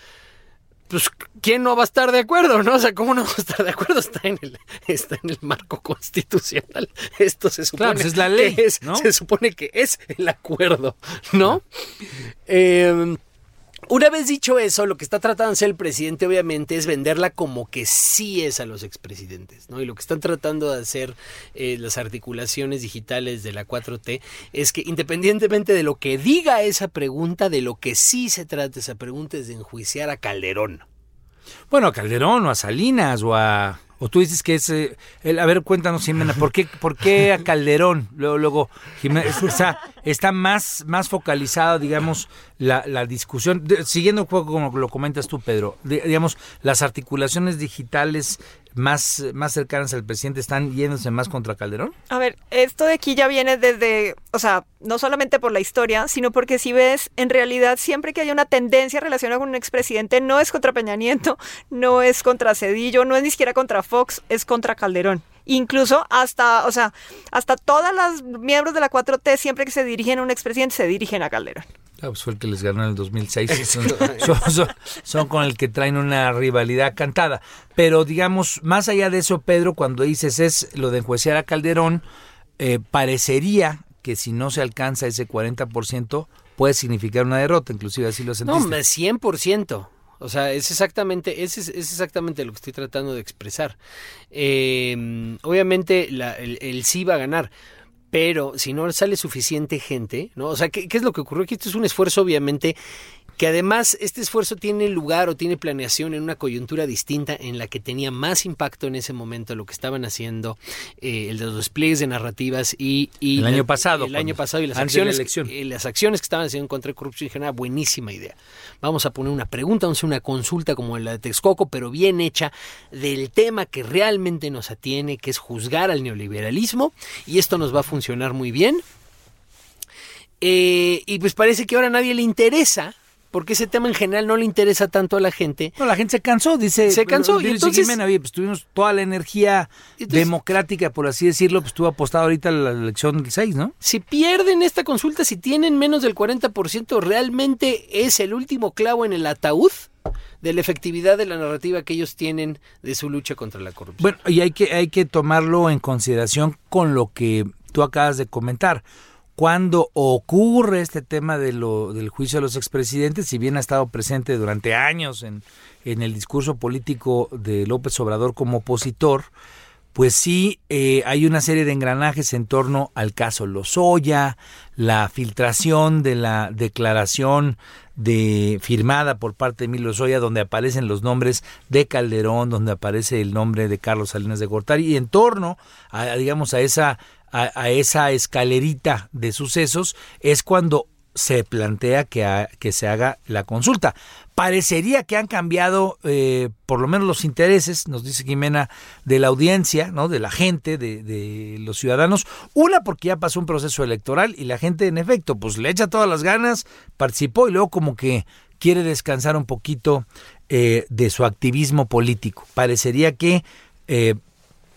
pues ¿quién no va a estar de acuerdo, no? O sea, ¿cómo no va a estar de acuerdo? Está en el, está en el marco constitucional. Esto se supone
Claro, pues es la ley,
que es,
¿no?
se supone que es el acuerdo, ¿no? Eh, una vez dicho eso, lo que está tratando de hacer el presidente obviamente es venderla como que sí es a los expresidentes, ¿no? Y lo que están tratando de hacer eh, las articulaciones digitales de la 4T es que independientemente de lo que diga esa pregunta, de lo que sí se trata esa pregunta es de enjuiciar a Calderón.
Bueno, a Calderón o a Salinas o a... O tú dices que es... eh, el, a ver, cuéntanos, Jimena, ¿por qué, por qué a Calderón? Luego, luego Jimena, es- está, está más, más focalizada, digamos, la, la discusión, de- siguiendo un poco como lo comentas tú, Pedro, de- digamos, las articulaciones digitales más, más cercanas al presidente están yéndose más contra Calderón.
A ver, esto de aquí ya viene desde, o sea, no solamente por la historia, sino porque si ves, en realidad siempre que hay una tendencia relacionada con un expresidente, no es contra Peña Nieto, no es contra Cedillo, no es ni siquiera contra Fox, es contra Calderón. Incluso hasta, o sea, hasta todas las miembros de la 4T, siempre que se dirigen a un expresidente, se dirigen a Calderón.
Ah, pues fue el que les ganó en el 2006. Son, son- son- son con el que traen una rivalidad cantada. Pero digamos, más allá de eso, Pedro, cuando dices es lo de enjuiciar a Calderón, eh, parecería que si no se alcanza ese 40% puede significar una derrota, inclusive así lo
No,
sentiste.
me- 100%. O sea, es exactamente, es, es exactamente lo que estoy tratando de expresar. Eh, obviamente la- el, el sí va a ganar, pero si no sale suficiente gente, ¿no? O sea, ¿qué, qué es lo que ocurrió? Que esto es un esfuerzo, obviamente, que además este esfuerzo tiene lugar o tiene planeación en una coyuntura distinta en la que tenía más impacto en ese momento lo que estaban haciendo eh, el de los despliegues de narrativas y, y
El
la-
año pasado,
el año pasado y las
la
acciones
elección.
eh, las acciones que estaban haciendo en contra de corrupción dijeron, ah, buenísima idea. Vamos a poner una pregunta, vamos a hacer una consulta como la de Texcoco, pero bien hecha, del tema que realmente nos atiene, que es juzgar al neoliberalismo, y esto nos va a funcionar muy bien. Eh, y pues parece que ahora a nadie le interesa, porque ese tema en general no le interesa tanto a la gente.
No, la gente se cansó, dice.
Se cansó, y entonces-
Jimena, pues tuvimos toda la energía
Entonces-
democrática, por así decirlo, pues estuvo apostado ahorita a la elección del 6, ¿no?
Si pierden esta consulta, si tienen menos del 40%, realmente es el último clavo en el ataúd de la efectividad de la narrativa que ellos tienen de su lucha contra la corrupción.
Bueno, y hay que, hay que tomarlo en consideración con lo que tú acabas de comentar. Cuando ocurre este tema de lo, del juicio de los expresidentes, si bien ha estado presente durante años en, en el discurso político de López Obrador como opositor, pues sí eh, hay una serie de engranajes en torno al caso Lozoya, la filtración de la declaración de firmada por parte de Emilio Lozoya donde aparecen los nombres de Calderón, donde aparece el nombre de Carlos Salinas de Gortari y en torno a, a, digamos a esa a, esa escalerita de sucesos es cuando se plantea que, que se haga la consulta. Parecería que han cambiado eh, por lo menos los intereses, nos dice Jimena, de la audiencia, ¿no? de la gente, de, de los ciudadanos. Una porque ya pasó un proceso electoral y la gente en efecto pues le echa todas las ganas, participó y luego como que quiere descansar un poquito eh, de su activismo político. Parecería que eh,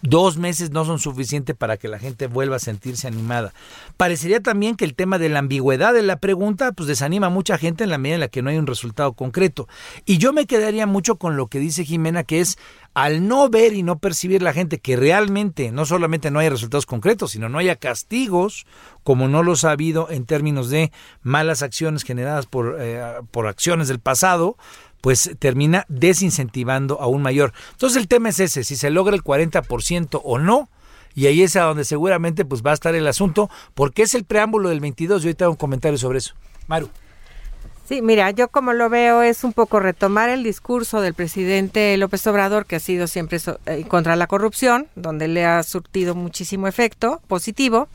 Dos meses no son suficientes para que la gente vuelva a sentirse animada. Parecería también que el tema de la ambigüedad de la pregunta pues desanima a mucha gente en la medida en la que no hay un resultado concreto. Y yo me quedaría mucho con lo que dice Jimena, que es al no ver y no percibir la gente que realmente no solamente no haya resultados concretos, sino no haya castigos, como no los ha habido en términos de malas acciones generadas por, eh, por acciones del pasado, pues termina desincentivando aún mayor. Entonces el tema es ese, si se logra el 40% o no, y ahí es a donde seguramente pues va a estar el asunto, porque es el preámbulo del 22, yo ahorita hago un comentario sobre eso. Maru.
Sí, mira, yo como lo veo es un poco retomar el discurso del presidente López Obrador, que ha sido siempre so- eh, contra la corrupción, donde le ha surtido muchísimo efecto positivo,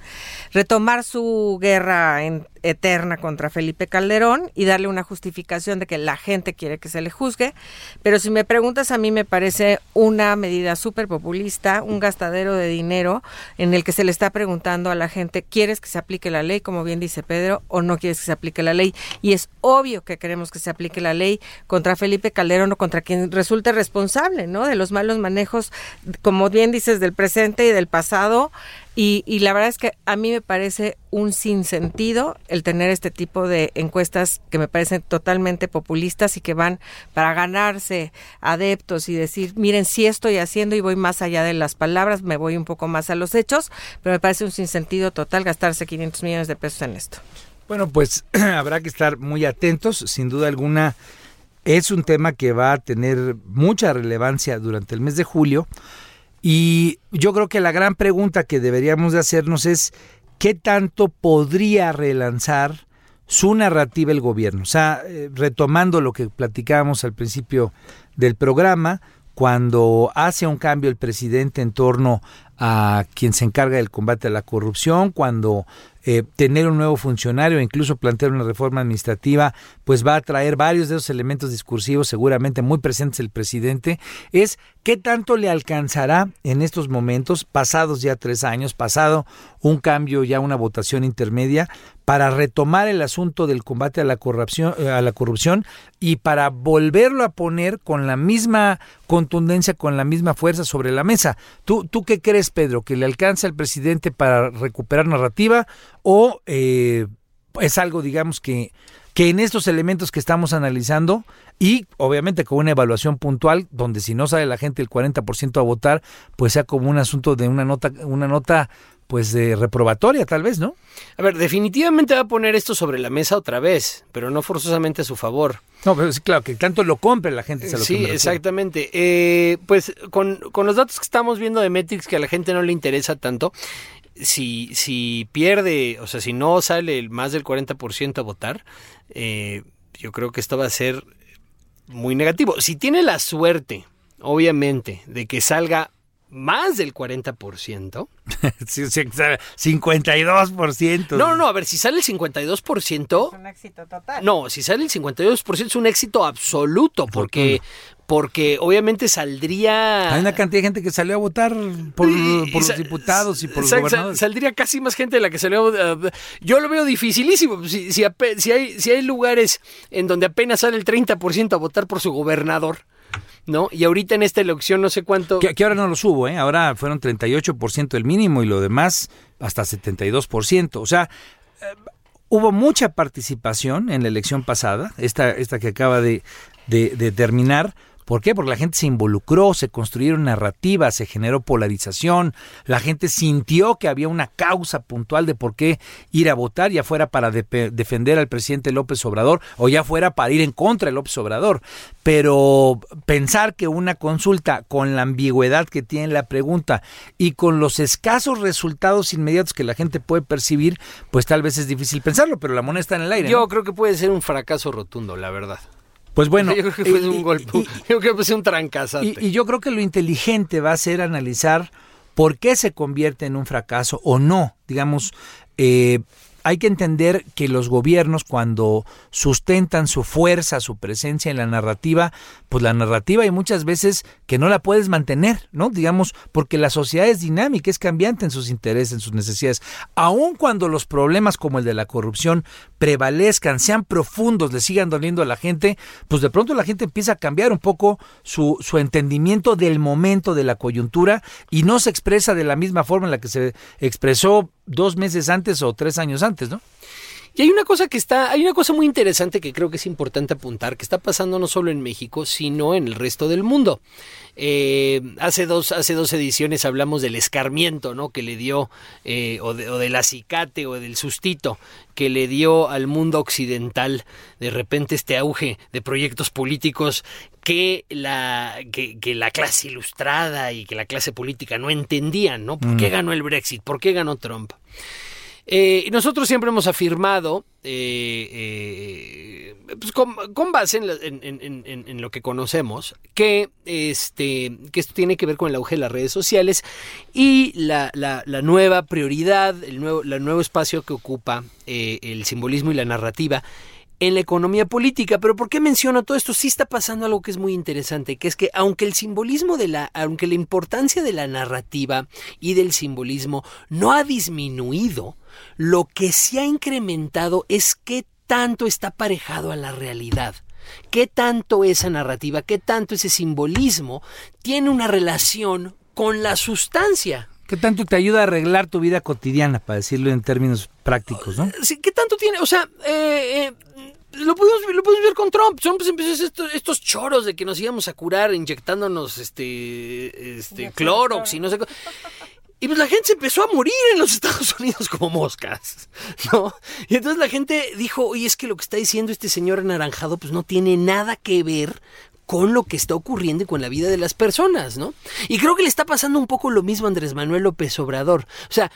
retomar su guerra en- eterna contra Felipe Calderón y darle una justificación de que la gente quiere que se le juzgue. Pero si me preguntas, a mí me parece una medida súper populista, un gastadero de dinero en el que se le está preguntando a la gente, ¿quieres que se aplique la ley, como bien dice Pedro, o no quieres que se aplique la ley? Y es obvio que queremos que se aplique la ley contra Felipe Calderón o contra quien resulte responsable, ¿no? De los malos manejos, como bien dices, del presente y del pasado. Y, y, la verdad es que a mí me parece un sinsentido el tener este tipo de encuestas que me parecen totalmente populistas y que van para ganarse adeptos y decir, miren, sí estoy haciendo y voy más allá de las palabras, me voy un poco más a los hechos, pero me parece un sinsentido total gastarse 500 millones de pesos en esto.
Bueno, pues habrá que estar muy atentos, sin duda alguna. Es un tema que va a tener mucha relevancia durante el mes de julio. Y yo creo que la gran pregunta que deberíamos de hacernos es qué tanto podría relanzar su narrativa el gobierno. O sea, eh, retomando lo que platicábamos al principio del programa, cuando hace un cambio el presidente en torno a quien se encarga del combate a la corrupción, cuando eh, tener un nuevo funcionario, incluso plantear una reforma administrativa, pues va a traer varios de esos elementos discursivos seguramente muy presentes el presidente, es qué tanto le alcanzará en estos momentos, pasados ya tres años, pasado un cambio, ya una votación intermedia, para retomar el asunto del combate a la corrupción, eh, a la corrupción y para volverlo a poner con la misma contundencia, con la misma fuerza sobre la mesa. ¿Tú, tú qué crees, Pedro? ¿Que le alcanza al presidente para recuperar narrativa o eh, es algo, digamos, que, que en estos elementos que estamos analizando y obviamente con una evaluación puntual, donde si no sale la gente el 40% a votar, pues sea como un asunto de una nota, una nota pues de reprobatoria tal vez, ¿no?
A ver, definitivamente va a poner esto sobre la mesa otra vez, pero no forzosamente a su favor.
No, pero sí, claro, que tanto lo compre la gente.
lo sí, exactamente. Eh, pues con, con los datos que estamos viendo de Metrix que a la gente no le interesa tanto, si, si pierde, o sea, si no sale más del 40% a votar, eh, yo creo que esto va a ser muy negativo. Si tiene la suerte, obviamente, de que salga más del 40%.
sí, 52%.
No, no, a ver, si sale el 52%...
Es un éxito total.
No, si sale el 52% es un éxito absoluto, porque, porque obviamente saldría...
Hay una cantidad de gente que salió a votar por, por los diputados y por los gobernadores.
Saldría casi más gente de la que salió... Uh, yo lo veo dificilísimo. Si, si, si, hay, si hay lugares en donde apenas sale el 30% a votar por su gobernador ¿no? Y ahorita en esta elección no sé cuánto...
Que, ahora no lo subo, ¿eh? Ahora fueron 38% el mínimo y lo demás hasta 72%. O sea, eh, hubo mucha participación en la elección pasada, esta, esta que acaba de, de, de terminar, ¿Por qué? Porque la gente se involucró, se construyeron narrativas, se generó polarización, la gente sintió que había una causa puntual de por qué ir a votar, ya fuera para defender al presidente López Obrador o ya fuera para ir en contra de López Obrador. Pero pensar que una consulta con la ambigüedad que tiene la pregunta y con los escasos resultados inmediatos que la gente puede percibir, pues tal vez es difícil pensarlo, pero la moneda está en el aire.
Yo creo que puede ser un fracaso rotundo, la verdad.
Pues bueno,
yo creo que fue un golpe, yo creo que fue un trancazo.
Y, y, yo creo que lo inteligente va a ser analizar por qué se convierte en un fracaso o no. Digamos, eh, hay que entender que los gobiernos cuando sustentan su fuerza, su presencia en la narrativa, pues la narrativa hay muchas veces que no la puedes mantener, ¿no? Digamos, porque la sociedad es dinámica, es cambiante en sus intereses, en sus necesidades. Aun cuando los problemas como el de la corrupción prevalezcan, sean profundos, le sigan doliendo a la gente, pues de pronto la gente empieza a cambiar un poco su, su entendimiento del momento, de la coyuntura, y no se expresa de la misma forma en la que se expresó dos meses antes o tres años antes, ¿no?
Y hay una cosa que está, hay una cosa muy interesante que creo que es importante apuntar, que está pasando no solo en México, sino en el resto del mundo. Eh, hace dos, hace dos ediciones hablamos del escarmiento, ¿no? Que le dio, eh, o, de, o del acicate o del sustito que le dio al mundo occidental de repente este auge de proyectos políticos que la, que, que, la clase ilustrada y que la clase política no entendían, ¿no? ¿Por qué ganó el Brexit? ¿Por qué ganó Trump? Eh, nosotros siempre hemos afirmado, eh, eh, pues con, base en, la- en- en- en lo que conocemos, que, este, que esto tiene que ver con el auge de las redes sociales y la, la- la nueva prioridad, el nuevo, el nuevo espacio que ocupa eh, el simbolismo y la narrativa en la economía política. Pero ¿por qué menciono todo esto? Sí está pasando algo que es muy interesante, que es que aunque el simbolismo de la, aunque la importancia de la narrativa y del simbolismo no ha disminuido, lo que sí ha incrementado es qué tanto está aparejado a la realidad. ¿Qué tanto esa narrativa, qué tanto ese simbolismo tiene una relación con la sustancia?
¿Qué tanto te ayuda a arreglar tu vida cotidiana, para decirlo en términos prácticos, no?
Sí, ¿Qué tanto tiene? O sea, eh, eh, lo, podemos, lo podemos ver con Trump. Trump pues, empezó a hacer estos, estos choros de que nos íbamos a curar inyectándonos este, este Clorox y no sé qué. Y pues la gente se empezó a morir en los Estados Unidos como moscas, ¿no? Y entonces la gente dijo, oye, es que lo que está diciendo este señor anaranjado pues no tiene nada que ver con lo que está ocurriendo y con la vida de las personas, ¿no? Y creo que le está pasando un poco lo mismo a Andrés Manuel López Obrador. O sea,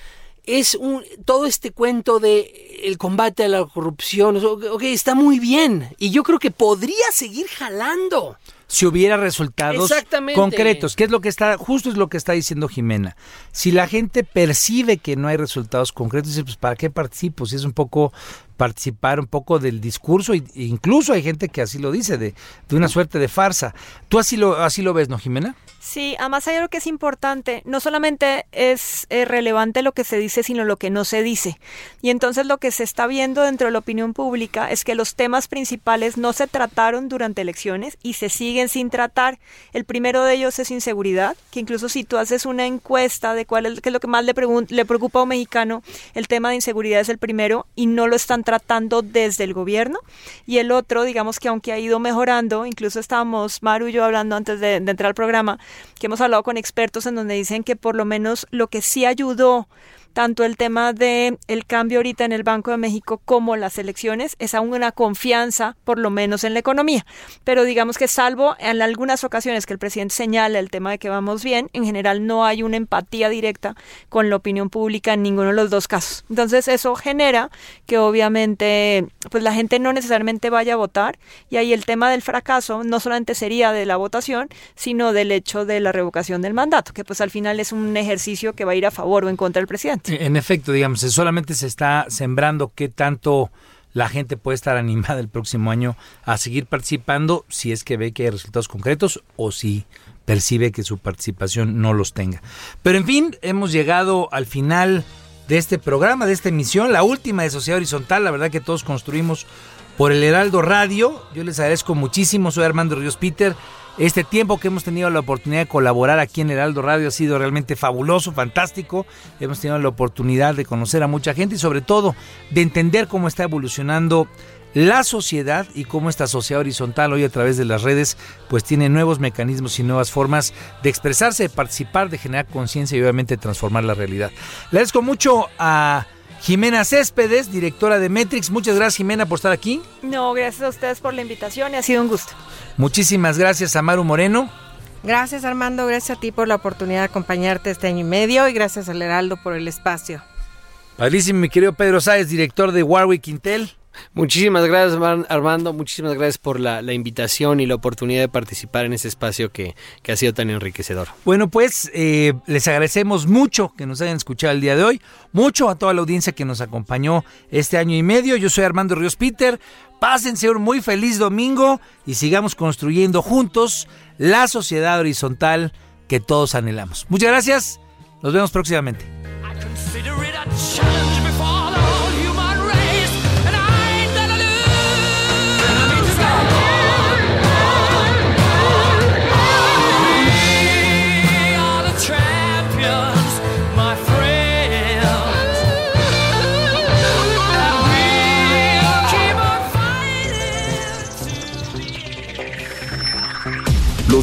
es un todo este cuento de el combate a la corrupción, ok, está muy bien. Y yo creo que podría seguir jalando.
si hubiera resultados
Exactamente.
concretos, que es lo que está, justo es lo que está diciendo Jimena. Si la gente percibe que no hay resultados concretos, dice, pues ¿para qué participo? Si es un poco participar un poco del discurso, e incluso hay gente que así lo dice, de, de una suerte de farsa. ¿Tú así lo, así lo ves, no, Jimena?
Sí, además hay algo que es importante, no solamente es relevante lo que se dice, sino lo que no se dice. Y entonces lo que se está viendo dentro de la opinión pública es que los temas principales no se trataron durante elecciones y se siguen sin tratar. El primero de ellos es inseguridad, que incluso si tú haces una encuesta de cuál es, qué es lo que más le, le preocupa a un mexicano, el tema de inseguridad es el primero y no lo están tratando desde el gobierno. Y el otro, digamos que aunque ha ido mejorando, incluso estábamos Maru y yo hablando antes de, de entrar al programa, que hemos hablado con expertos en donde dicen que por lo menos lo que sí ayudó tanto el tema de el cambio ahorita en el Banco de México como las elecciones es aún una confianza por lo menos en la economía. Pero digamos que salvo en algunas ocasiones que el presidente señala el tema de que vamos bien en general no hay una empatía directa con la opinión pública en ninguno de los dos casos. Entonces eso genera que obviamente pues la gente no necesariamente vaya a votar. Y ahí el tema del fracaso no solamente sería de la votación sino del hecho de la revocación del mandato que pues al final es un ejercicio que va a ir a favor o en contra del presidente
En efecto, digamos, solamente se está sembrando qué tanto la gente puede estar animada el próximo año a seguir participando si es que ve que hay resultados concretos o si percibe que su participación no los tenga. Pero en fin, hemos llegado al final de este programa, de esta emisión, la última de Sociedad Horizontal, la verdad que todos construimos por el Heraldo Radio. Yo les agradezco muchísimo, soy Armando Ríos Peter. Este tiempo que hemos tenido la oportunidad de colaborar aquí en Heraldo Radio ha sido realmente fabuloso, fantástico. Hemos tenido la oportunidad de conocer a mucha gente y sobre todo de entender cómo está evolucionando la sociedad y cómo esta sociedad horizontal hoy a través de las redes pues tiene nuevos mecanismos y nuevas formas de expresarse, de participar, de generar conciencia y obviamente transformar la realidad. Le agradezco mucho a Jimena Céspedes, directora de Metrix. Muchas gracias Jimena por estar aquí.
No, gracias a ustedes por la invitación y ha sido un gusto.
Muchísimas gracias a Maru Moreno.
Gracias Armando, gracias a ti por la oportunidad de acompañarte este año y medio y gracias al Heraldo por el espacio.
Padrísimo, mi querido Pedro Sáez, director de Warwick Intel.
Muchísimas gracias, Armando. Muchísimas gracias por la, la invitación y la oportunidad de participar en ese espacio que, que ha sido tan enriquecedor.
Bueno, pues eh, les agradecemos mucho que nos hayan escuchado el día de hoy, mucho a toda la audiencia que nos acompañó este año y medio. Yo soy Armando Ríos Peter. Pásense un muy feliz domingo y sigamos construyendo juntos la sociedad horizontal que todos anhelamos. Muchas gracias. Nos vemos próximamente.